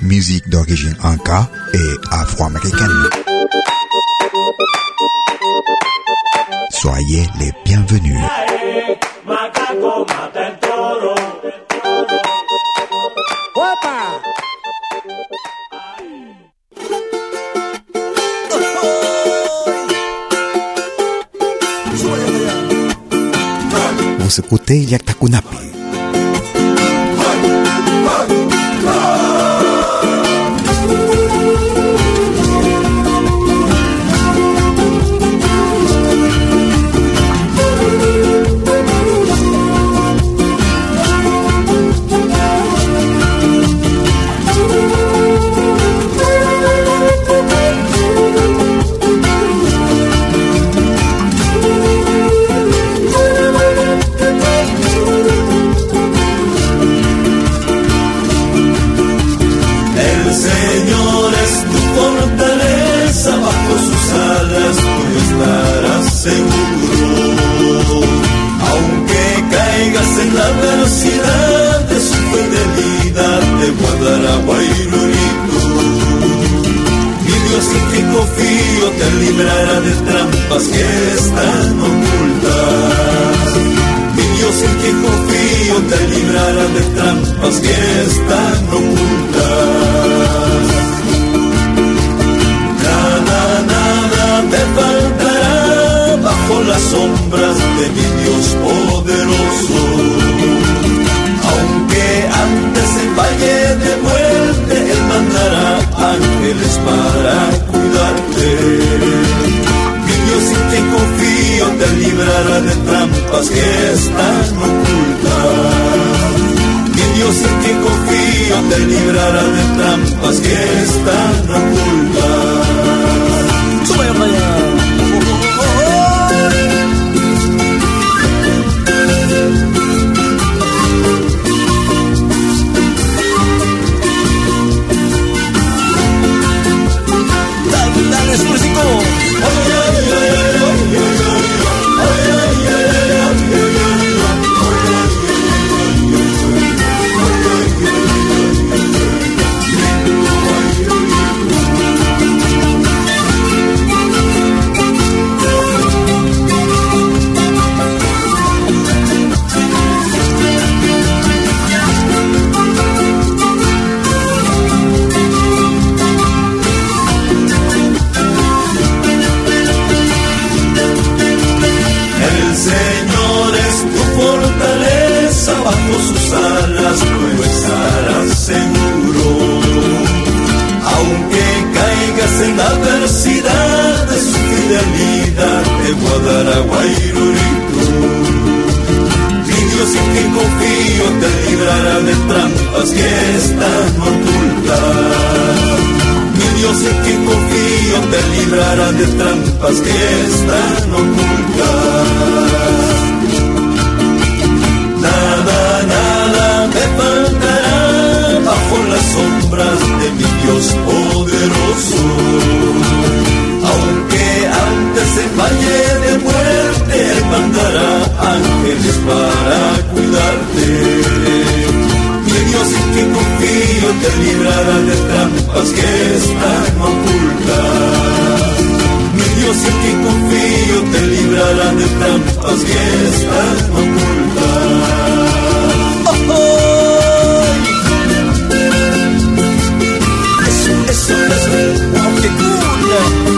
musique d'origine anka et afro-américaine. Soyez les bienvenus. Você escutei Yaktakunapi. Te librará de trampas que están ocultas. Mi Dios en que confío te librará de trampas que están ocultas. Nada, nada te faltará bajo las sombras de mi Dios poderoso. Aunque antes el valle de muerte, mandará ángeles para cuidarte. Mi Dios en que confío te librará de trampas que están ocultas. Mi Dios en que confío te librará de trampas que están ocultas. De su fidelidad, guardará Guairurito. Mi Dios en que confío te librará de trampas que están ocultas. Mi Dios en que confío te librará de trampas que están ocultas. Nada, nada me faltará bajo las sombras de mi Dios Aunque antes el valle de muerte mandará ángeles para cuidarte. Mi Dios en que confío te librará de trampas que están ocultas. Mi Dios en que confío te librará de trampas que están ocultas. soon as we walk the good.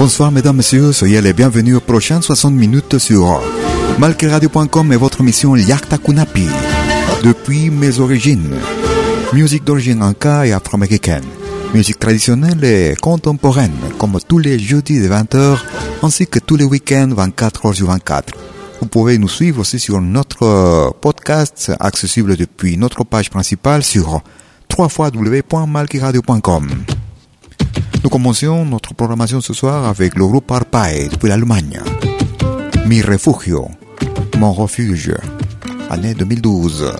Bonsoir mesdames, messieurs, soyez les bienvenus aux prochaines 60 minutes sur malqueradio.com et votre mission Yakta Kunapi. Depuis mes origines, musique d'origine anka et afro-américaine, musique traditionnelle et contemporaine, comme tous les jeudis de 20h, ainsi que tous les week-ends 24h sur 24. Vous pouvez nous suivre aussi sur notre podcast, accessible depuis notre page principale sur www.malqueradio.com. Nous commençons notre programmation ce soir avec le groupe Arpae depuis l'Allemagne. Mi refugio, mon refuge, année 2012.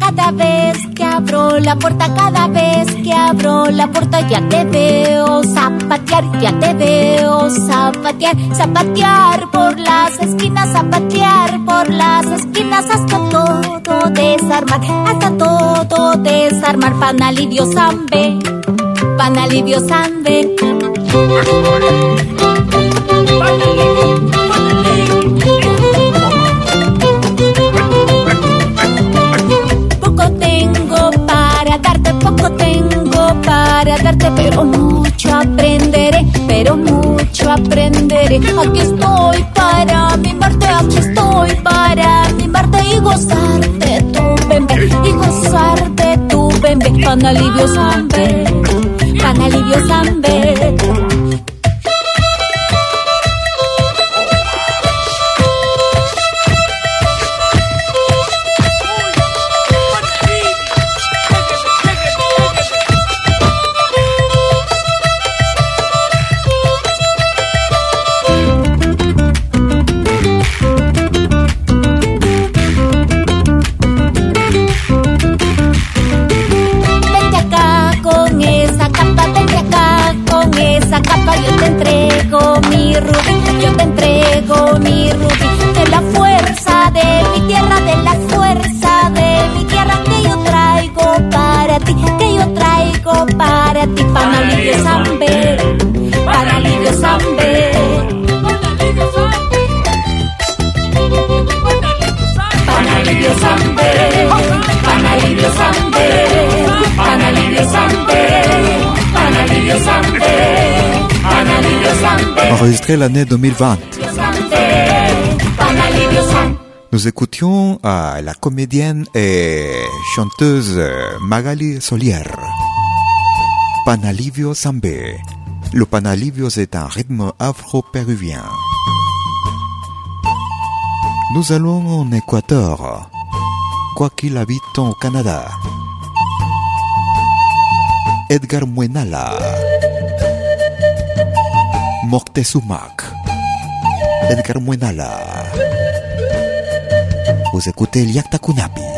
Cada vez que abro la puerta, cada vez que abro la puerta, ya te veo zapatear, ya te veo zapatear, zapatear por las esquinas, zapatear por las esquinas, hasta todo desarmar, hasta todo desarmar, pan alivio zambe pan alivio zambe. Poco tengo para darte, poco tengo para darte, pero mucho aprenderé, pero mucho aprenderé. Aquí estoy para mimarte, aquí estoy para mimarte y gozarte tu bebé, y gozarte tu bebé, pan alivio zambe pan alivio. Vente Enregistré l'année 2020. pan alivio zambe. Nous écoutions à la comédienne et chanteuse Magali Solier. Panalivio Zambe. Le panalivio c'est un rythme afro-péruvien. Nous allons en Équateur, quoi qu'il habite au Canada. Edgar Muenala. Moctezumac. Edgar Muenala. Vous écoutez Liakta Kunapi.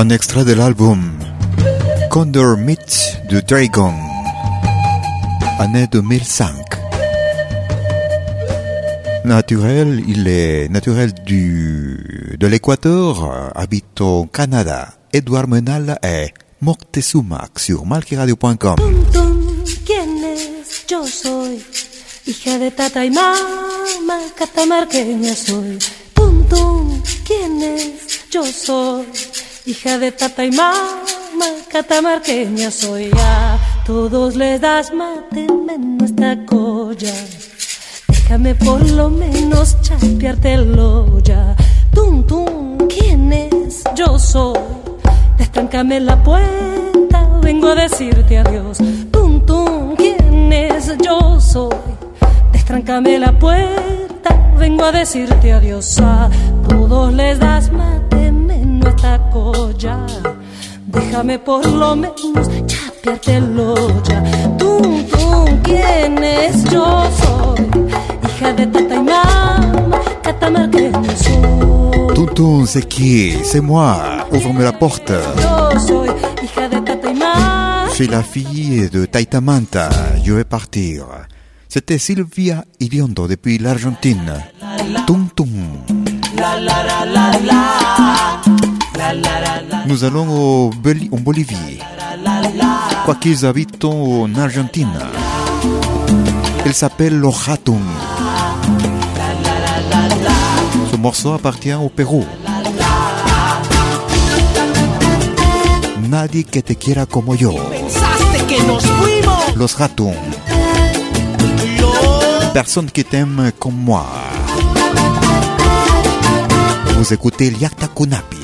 Un extrait de l'album Condor Meets the Dragon, année 2005. Naturel, il est naturel du, de l'Équateur, habite au Canada. Edouard Menal est Moctezuma sur malquiradio.com. ¿Quién es? Yo soy hija de tata y mamá, catamarqueña soy. Tum, tum, ¿quién es? Yo soy hija de tata y mamá, catamarqueña soy. A todos les das mate en nuestra colla. Déjame por lo menos chapeártelo ya. Tum, tum, ¿quién es? Yo soy. Destráncame la puerta, vengo a decirte adiós. Tum, tum, ¿quién es? Yo soy. Destráncame la puerta, vengo a decirte adiós. A todos les das mate nuestra colla. Déjame por lo menos chapeártelo ya. Tum, tum, ¿quién es? Yo soy hija de tata y mamá, catamarqueña soy. Tonton, c'est qui C'est moi. Ouvre-moi la porte. Yo soy hija de tata y mamá. Je suis la fille de Taitamanta. Je vais partir. C'était Sylvia Iliondo depuis l'Argentine. Tum tum. Nous allons au Boli- en Bolivie. Quoiqu'ils habitent en Argentine. Il s'appelle Los Hatun. Ce morceau appartient au Pérou. Nadie que te quiera como yo. Los. Yo Personne qui t'aime comme moi. Vous écoutez Liakta Kunapi.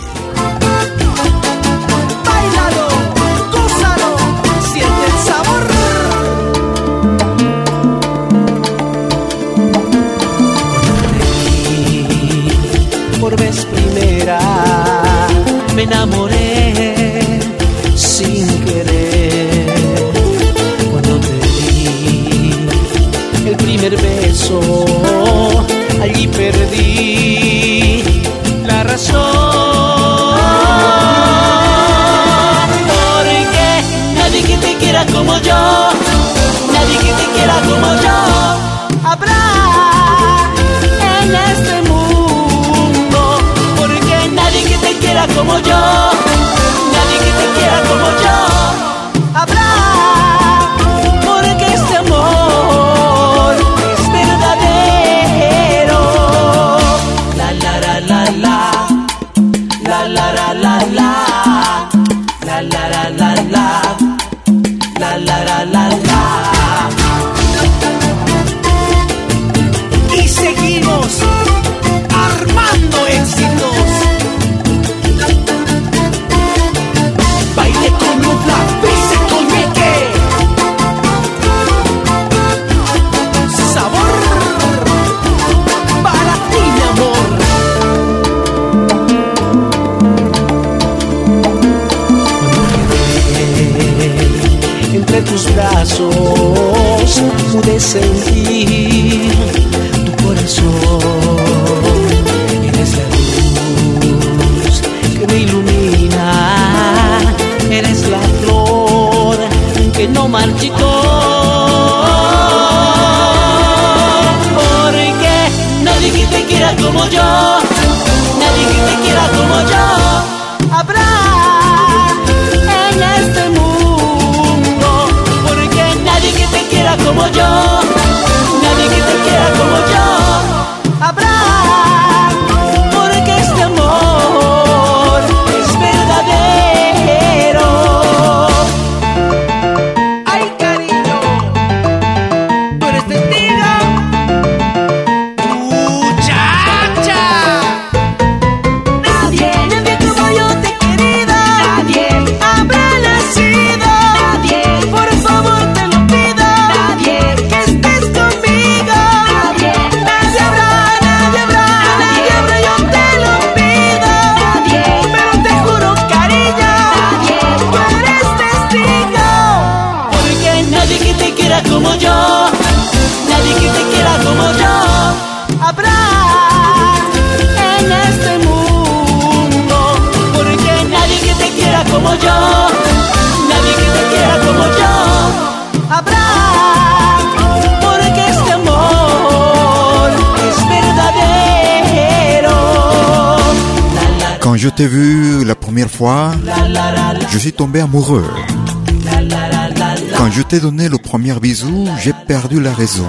Enamoré 我有 missing. T'ai vu la première fois, je suis tombé amoureux. Quand je t'ai donné le premier bisou, j'ai perdu la raison.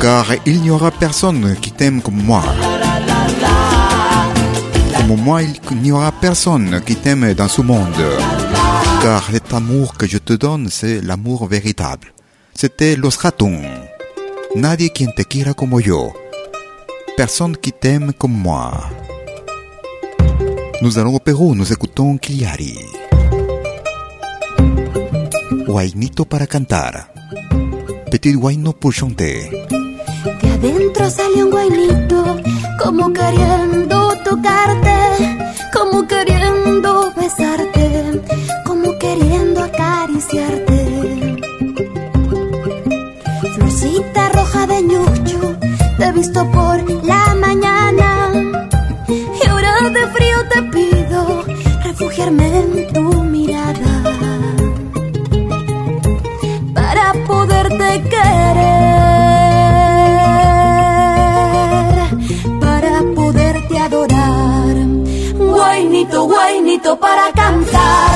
Car il n'y aura personne qui t'aime comme moi. Comme moi, il n'y aura personne qui t'aime dans ce monde. Car cet amour que je te donne, c'est l'amour véritable. C'était Los Ratons. Nadie quien te quiera como yo. Personne qui t'aime comme moi. Nous allons au Pérou, nous écoutons Kiliari. Guainito para cantar. Petit guayno pour chanter. De adentro salió un guainito, como queriendo tocarte, como queriendo besarte, como queriendo acariciarte. Florcita roja de ñucho, te he visto por la mañana en tu mirada para poderte querer, para poderte adorar. Guainito, guainito para cantar,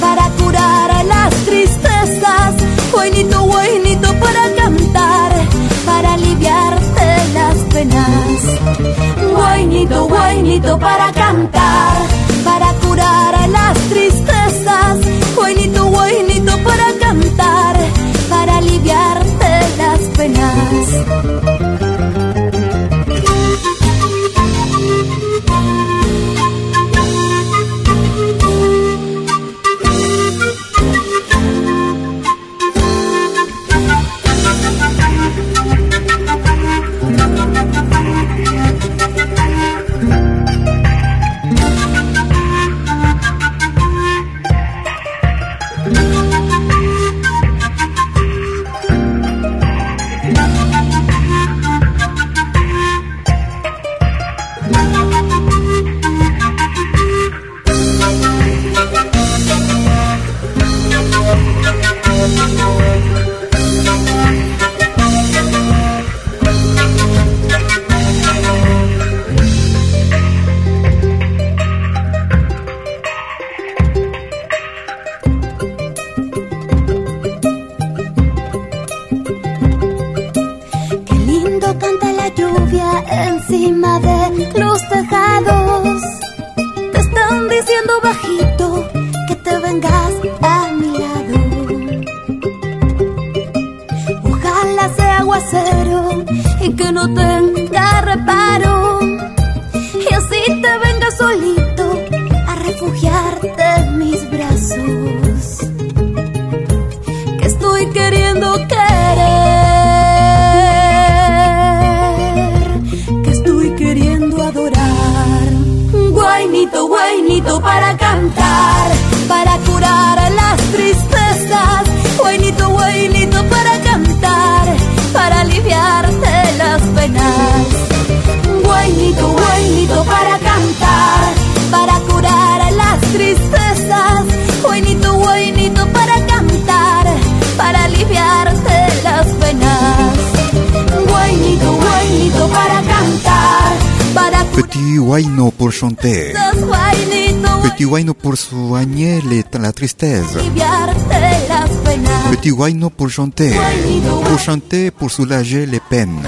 para curar las tristezas. Guainito, guainito para cantar, para aliviarte las penas. Guainito, guainito para cantar, Petit guayno pour soigner la tristesse. Petit guayno pour chanter. Pour chanter, pour soulager les peines.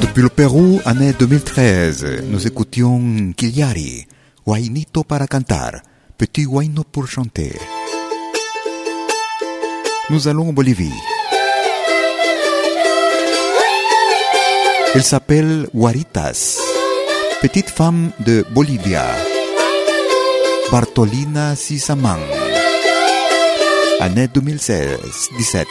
Depuis le Pérou, année 2013, nous écoutions Kiliari, Guainito para cantar, petit guaino pour chanter. Nous allons en Bolivie. Elle s'appelle Guaritas, petite femme de Bolivia. Bartolina Sisamang. Année 2016-17.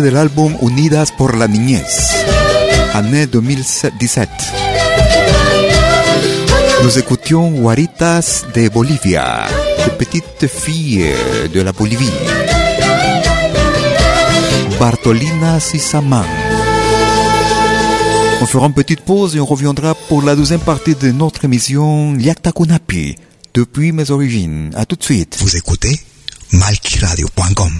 Extrait de l'album Unidas por la Niñez, année 2017. Nous écoutions Guaritas de Bolivia, de petites filles de la Bolivie. Bartolina Sisaman. On fera une petite pause et on reviendra pour la deuxième partie de notre émission Yakta Kunapi, depuis mes origines. À tout de suite. Vous écoutez malquiradio.com.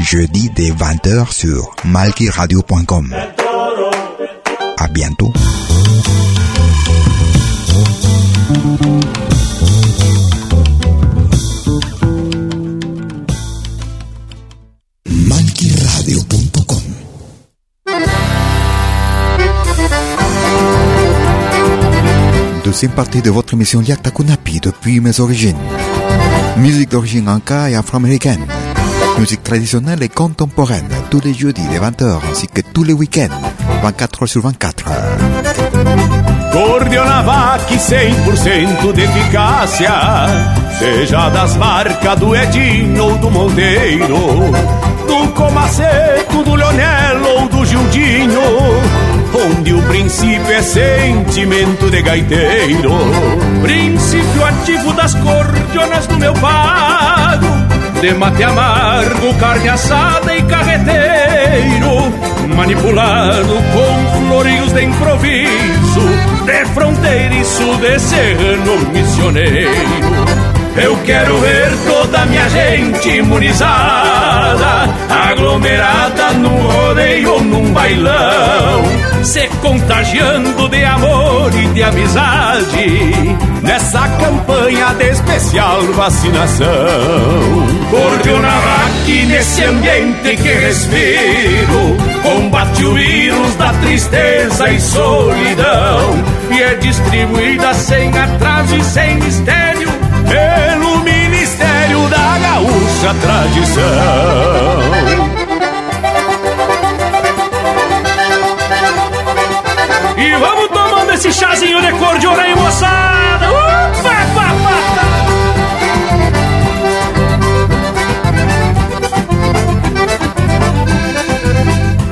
Jeudi dès 20h sur malkiradio.com. À bientôt. Deuxième partie de votre émission Yakta Kunapi depuis mes origines. Musique d'origine inca et afro-américaine. Musique traditionnelle et contemporaine. Tous les jeudis de 20h ainsi que tous les week-ends 24 heures sur 24. Cordionavac 100% de eficácia. Seja das marcas do Edinho ou do Monteiro Do Comaceto, do Leonel ou do Gildinho Onde o princípio é sentimento de gaiteiro. Princípio ativo das cordionas do meu pago de mate amargo, carne assada e carreteiro, manipulado com florinhos de improviso, de fronteiriço de serrano missioneiro. Eu quero ver toda minha gente imunizada, aglomerada num rodeio ou num bailão, se contagiando de amor e de amizade, nessa campanha de especial vacinação. Cordionavac nesse ambiente que respiro, combate o vírus da tristeza e solidão, e é distribuída sem atraso e sem mistério pelo Ministério da Gaúcha Tradição. Vamos tomando esse chazinho de cor de aí, moçada! Uh, pá, pá, pá.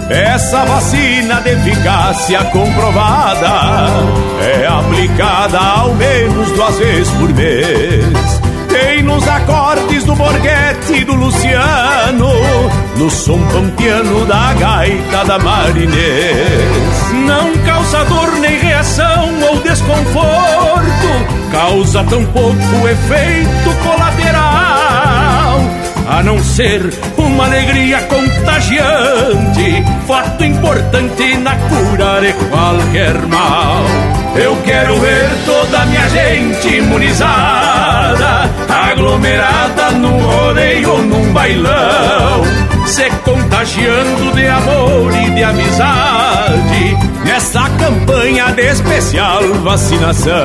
Essa vacina de eficácia comprovada é aplicada ao menos duas vezes por mês. Tem nos acordes do Borghetti e do Luciano, no som pampiano da gaita da Marinês. Não causa dor nem reação ou desconforto, causa tão pouco efeito colateral a não ser uma alegria contagiante, fato importante na cura de qualquer mal. Eu quero ver toda minha gente imunizada, aglomerada num rodeio ou num bailão, se contagiando de amor e de amizade, nessa campanha de especial vacinação.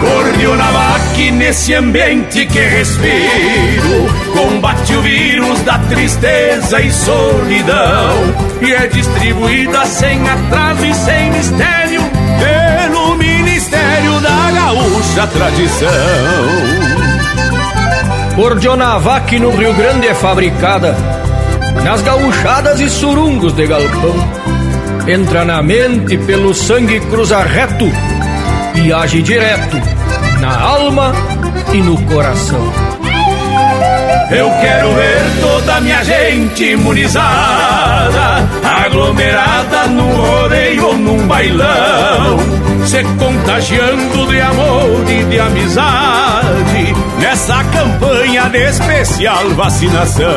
Cordionavac nesse ambiente que respiro, combate o vírus da tristeza e solidão, e é distribuída sem atraso e sem mistério, da Gaúcha Tradição. Cordionavac no Rio Grande é fabricada nas gauchadas e surungos de galpão. Entra na mente pelo sangue cruza reto e age direto na alma e no coração. Eu quero ver toda minha gente imunizada, aglomerada num rodeio ou num bailão, se contagiando de amor e de amizade, nessa campanha de especial vacinação.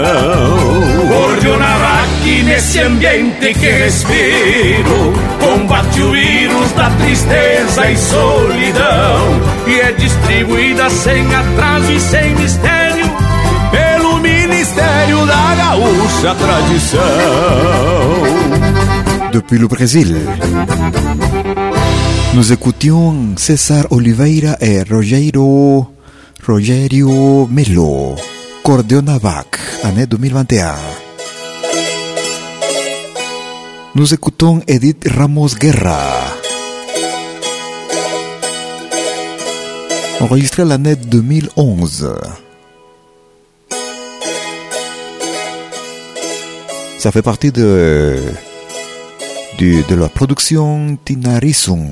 Cordionavac nesse ambiente que respiro, combate o vírus da tristeza e solidão, e é distribuída sem atraso e sem mistério ministério da gaúcha tradição. Depuis le Brésil. Nous écoutions César Oliveira et Rogério, Rogério Melo, Cordeonavac, année 2021. Nous écoutons Edith Ramos Guerra. Enregistrée l'année 2011. Ça fait partie de, de, la production Tinarisun.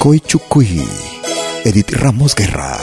Koichukui, Edith Ramos Guerra.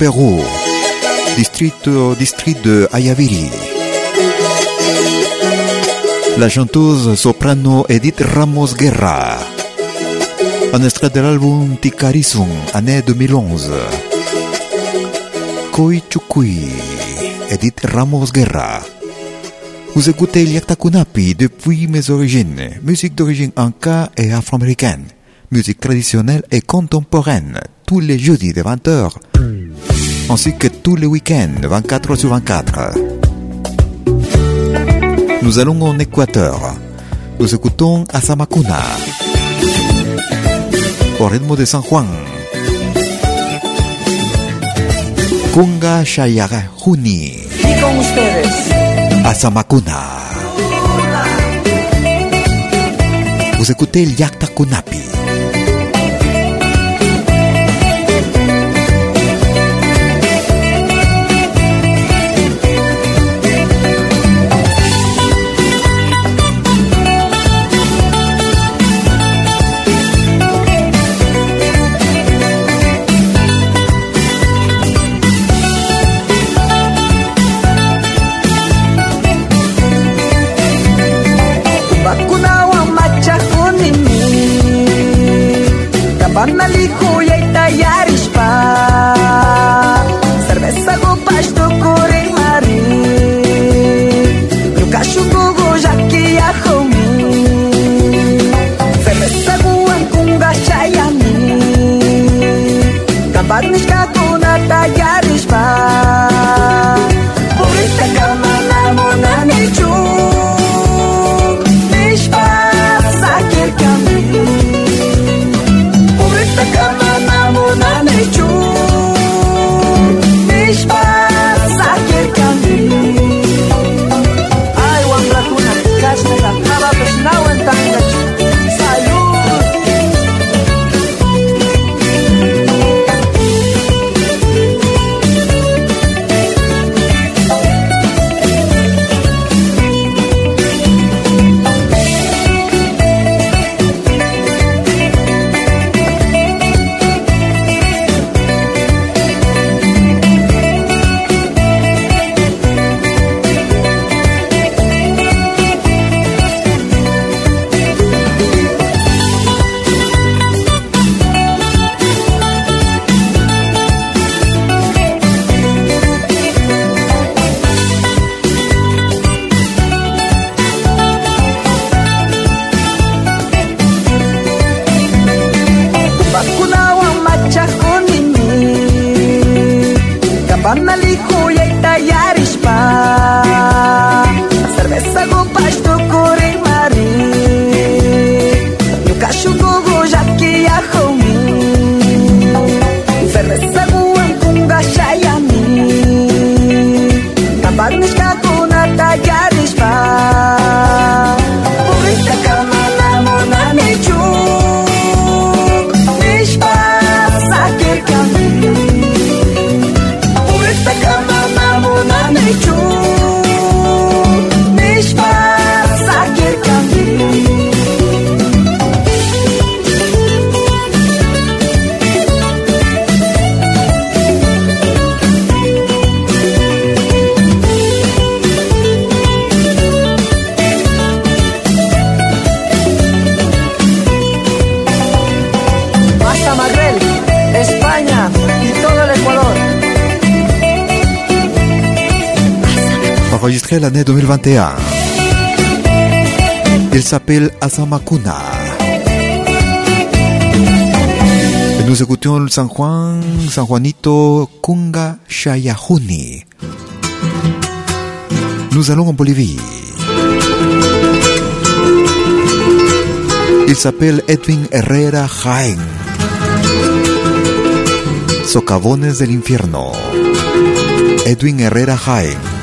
Pérou, district, euh, district de Ayaviri. La chanteuse soprano Edith Ramos Guerra. Un extrait de l'album Ticarisum, année 2011. Koi Chukui, Edith Ramos Guerra. Vous écoutez Liakta Kunapi depuis mes origines, musique d'origine anka et afro-américaine, musique traditionnelle et contemporaine, tous les jeudis de 20h ainsi que tous les week-ends, 24 sur 24. Nous allons en Équateur. Nous écoutons Asamakuna, au rythme de San Juan. Kunga Shayara Juni. Y con ustedes, Asamakuna. Vous écoutez Yakta Kunapi. L'année 2021. Il s'appelle Asamakuna. Et nous écoutions le San Juan, San Juanito Kunga Shayahuni. Nous allons en Bolivie. Il s'appelle Edwin Herrera Jaén. Socavones del infierno. Edwin Herrera Jaén.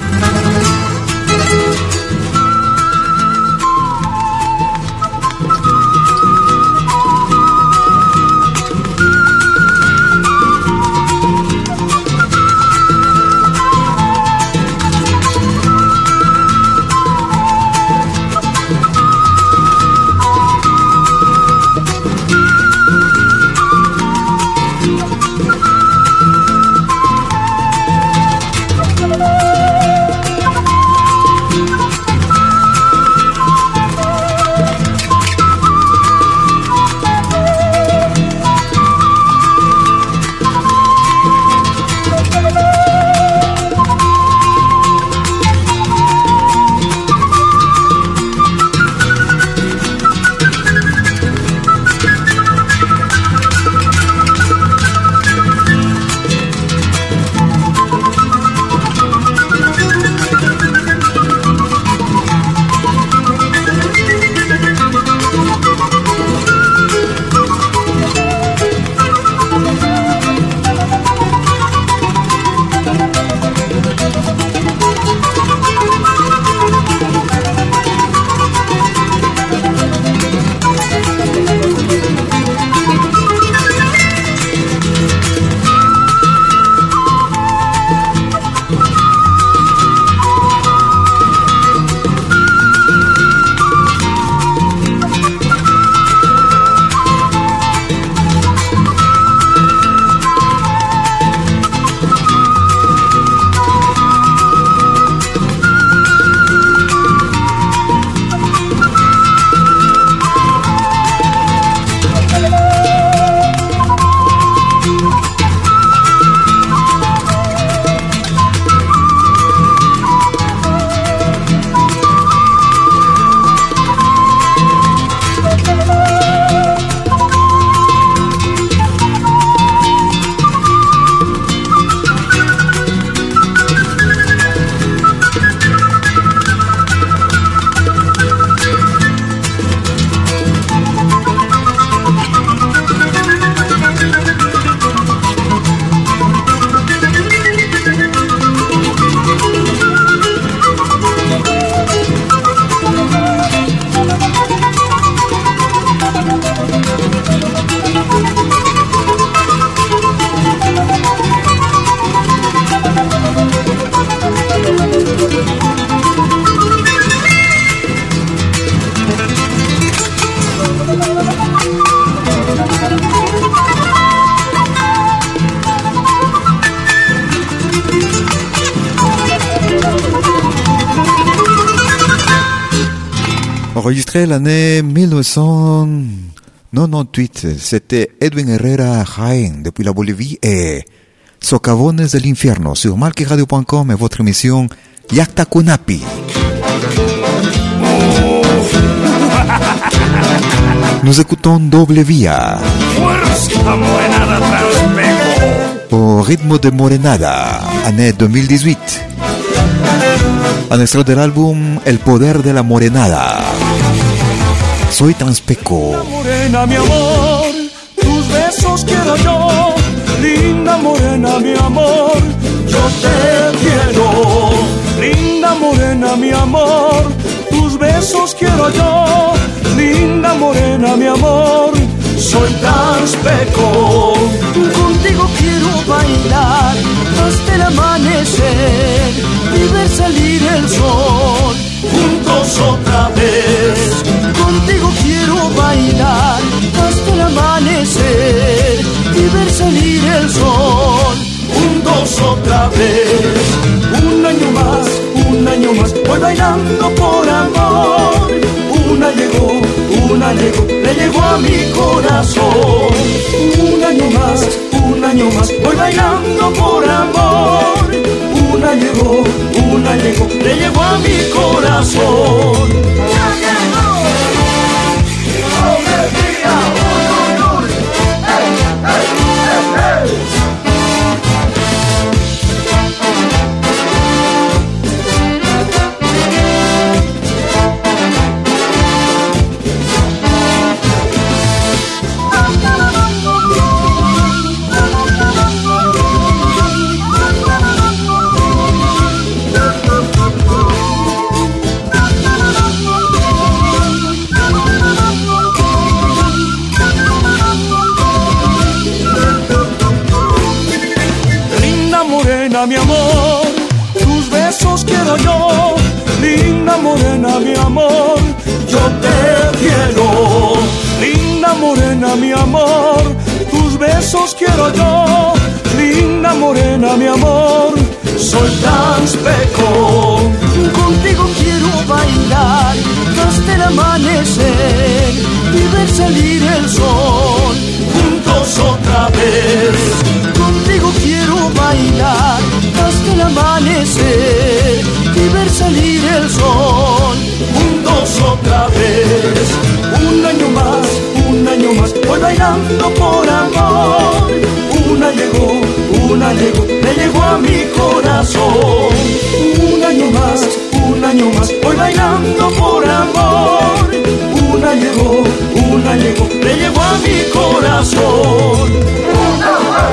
Enregistré l'année 1998, c'était Edwin Herrera Jaén depuis la Bolivie et Socavones del Infierno sur malqueradio.com et votre émission Yakta Kunapi. Nous écoutons Doble Vía au rythme de Morenada, année 2018. Un extrait del álbum El Poder de la Morenada. Soy Transpeco. Morena, mi amor, tus besos quiero yo. Linda morena, mi amor, yo te quiero. Linda morena, mi amor, tus besos quiero yo. Linda morena, mi amor, soy transpeco. Contigo quiero bailar hasta el amanecer y ver salir el sol. Juntos otra vez, quiero bailar hasta el amanecer y ver salir el sol. Juntos otra vez, un año más, un año más, voy bailando por amor. Una llegó, una llegó, le llegó a mi corazón. Un año más, un año más, voy bailando por amor. Una llegó, una llegó, le llegó a mi corazón. 需要 mi amor, tus besos quiero yo. Linda morena, mi amor, soy transpeco. Contigo año más, voy bailando por amor. Una llegó, una llegó, le llegó a mi corazón. Una más,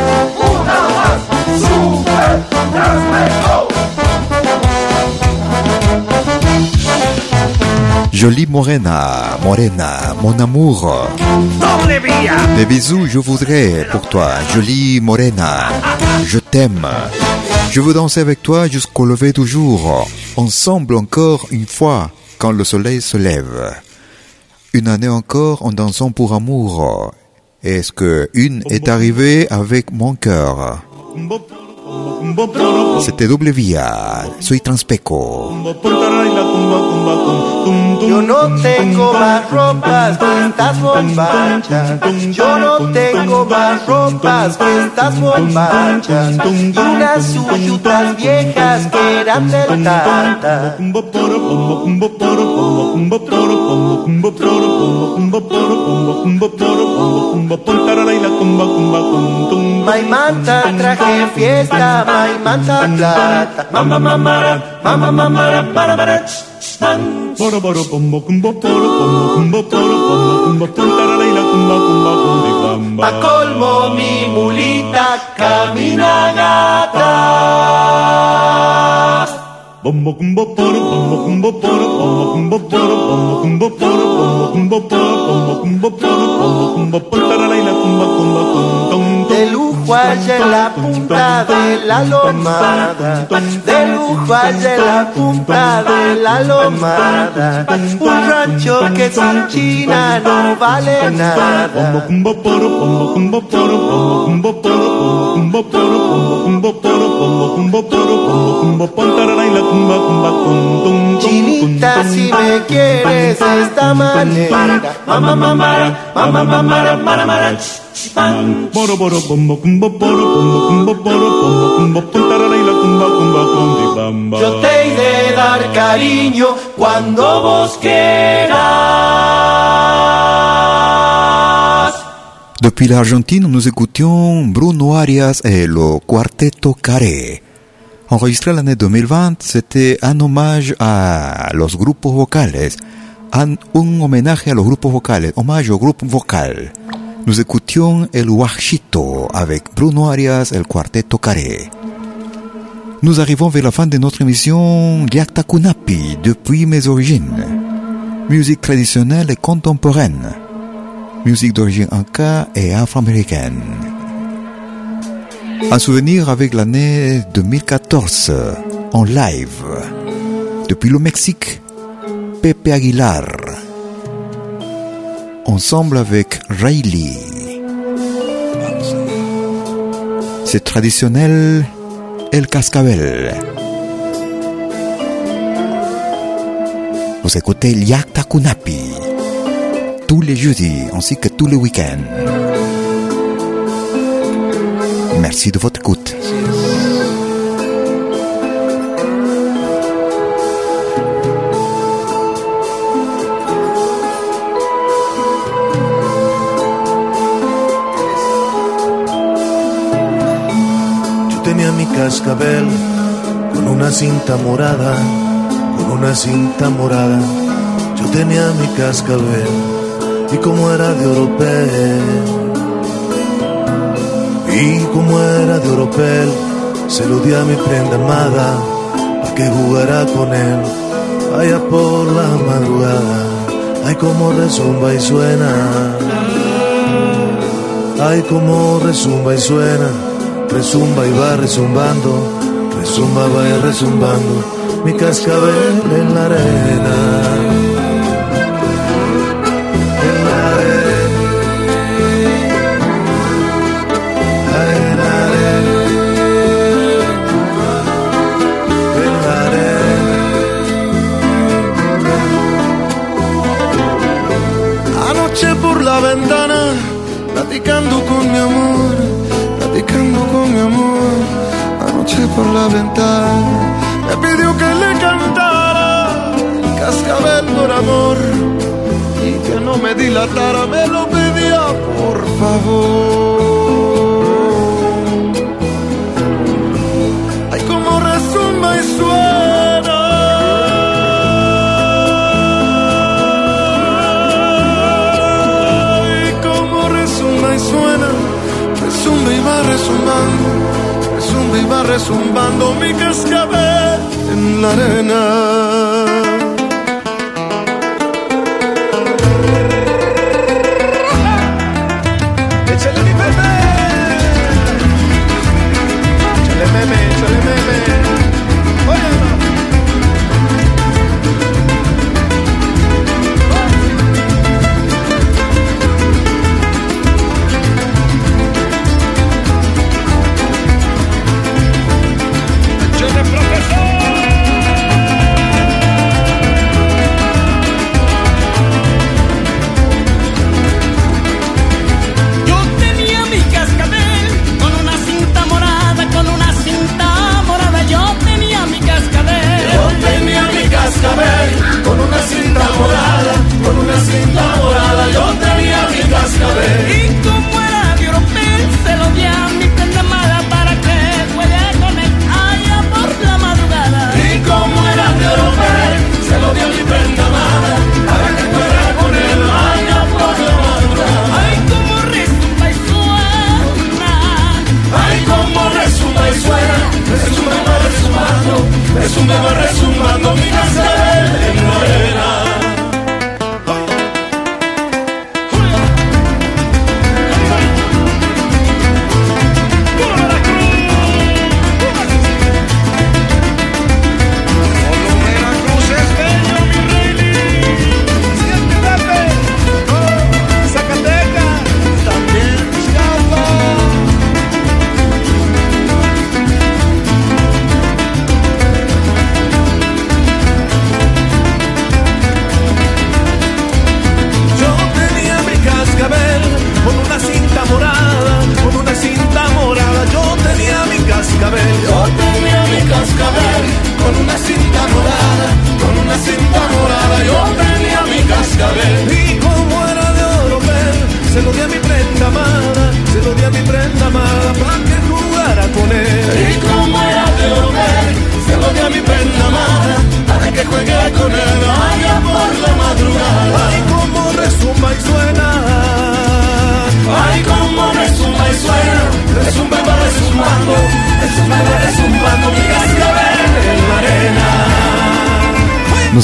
una más, super transmeco. Jolie Morena, Morena, mon amour. Des bisous, je voudrais pour toi, jolie Morena. Je t'aime. Je veux danser avec toi jusqu'au lever du jour. Ensemble encore une fois, quand le soleil se lève. Une année encore en dansant pour amour. Est-ce que une est arrivée avec mon cœur? Vía. Soy Transpeco. Yo no tengo más ropas que estas bombachas. Yo no tengo más ropas que estas bombachas. Y unas suyutas viejas que eran del tata. Maimanta traje fiesta, maimanta plata. Mamá, mamá, mamá, mamá, para, para, Boro boro pombo kumbo poro pombo kumbo poro pombo kumbo puntara la kumba kumba kumbi bamba. Pa colmo mi mulita camina gata. Bombo kumbo poro pombo kumbo poro pombo kumbo poro pombo kumbo poro pombo kumbo poro pombo kumbo poro pombo kumbo puntara en la punta de la lomada. La punta de la lomada. Un rancho que sin China no vale nada. bonita si me quieres esta manera. Mamá, mamá, mamá, mamá, mamá, mamá, Boro boro bombo cumbo boro bombo cumbo boro bombo cumbo puntarara y la cumba cumba cundi bamba. Yo te he de dar cariño cuando vos quieras. Depuis l'Argentine, nous écoutions Bruno Arias et le Quarteto Carré. Enregistré l'année 2020, c'était un hommage a los grupos vocales, un, un homenaje a los grupos vocales, hommage au groupe vocal. Nous écoutions El Huachito avec Bruno Arias et le Quarteto Carré. Nous arrivons vers la fin de notre émission Liakta Kunapi, depuis mes origines. Musique traditionnelle et contemporaine. Musique d'origine inca et afro-américaine. Un souvenir avec l'année 2014 en live. Depuis le Mexique, Pepe Aguilar. Ensemble avec Riley. C'est traditionnel El Cascabel. Vous écoutez Liakta Kunapi tous les jeudis ainsi que tous les week-ends. Merci de votre con una cinta morada, con una cinta morada. Yo tenía mi cascabel y como era de oropel, y como era de oropel, se lo di a mi prenda amada, pa' que jugara con él, allá por la madrugada, ay como resumba y suena, ay como resumba y suena, resumba y va resumbando, resumba va resumbando, mi cascabel en la arena. Me pidió que le cantara el cascabel por amor y que no me dilatara, me lo pedía por favor. Resumbando mi cascabel en la arena.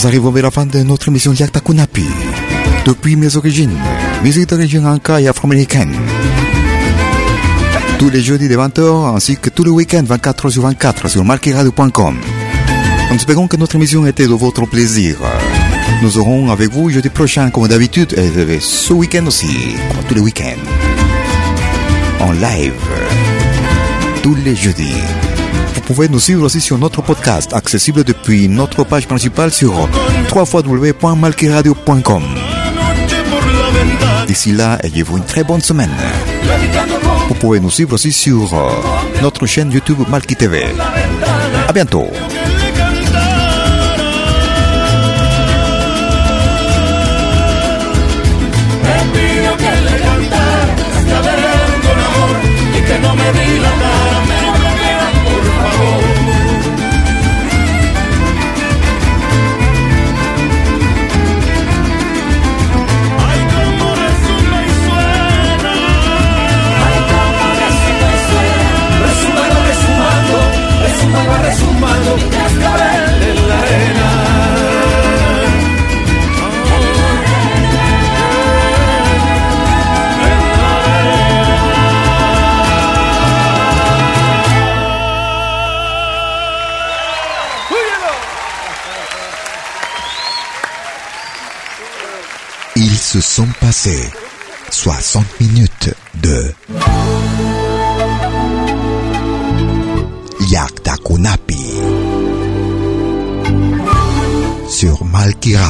Nous arrivons vers la fin de notre émission Yakta Kunapi. Depuis mes origines, musique d'origine anka et afro-américaine. Tous les jeudis de 20h ainsi que tous les week-ends 24h sur 24 sur marqueradio.com. Nous espérons que notre émission était de votre plaisir. Nous aurons avec vous jeudi prochain comme d'habitude et ce week-end aussi, tous les week-ends. En live, tous les jeudis. Vous pouvez nous suivre aussi sur notre podcast, accessible depuis notre page principale sur www.malkiradio.com. D'ici là, ayez-vous une très bonne semaine. Vous pouvez nous suivre aussi sur euh, notre chaîne YouTube Malki TV. À bientôt.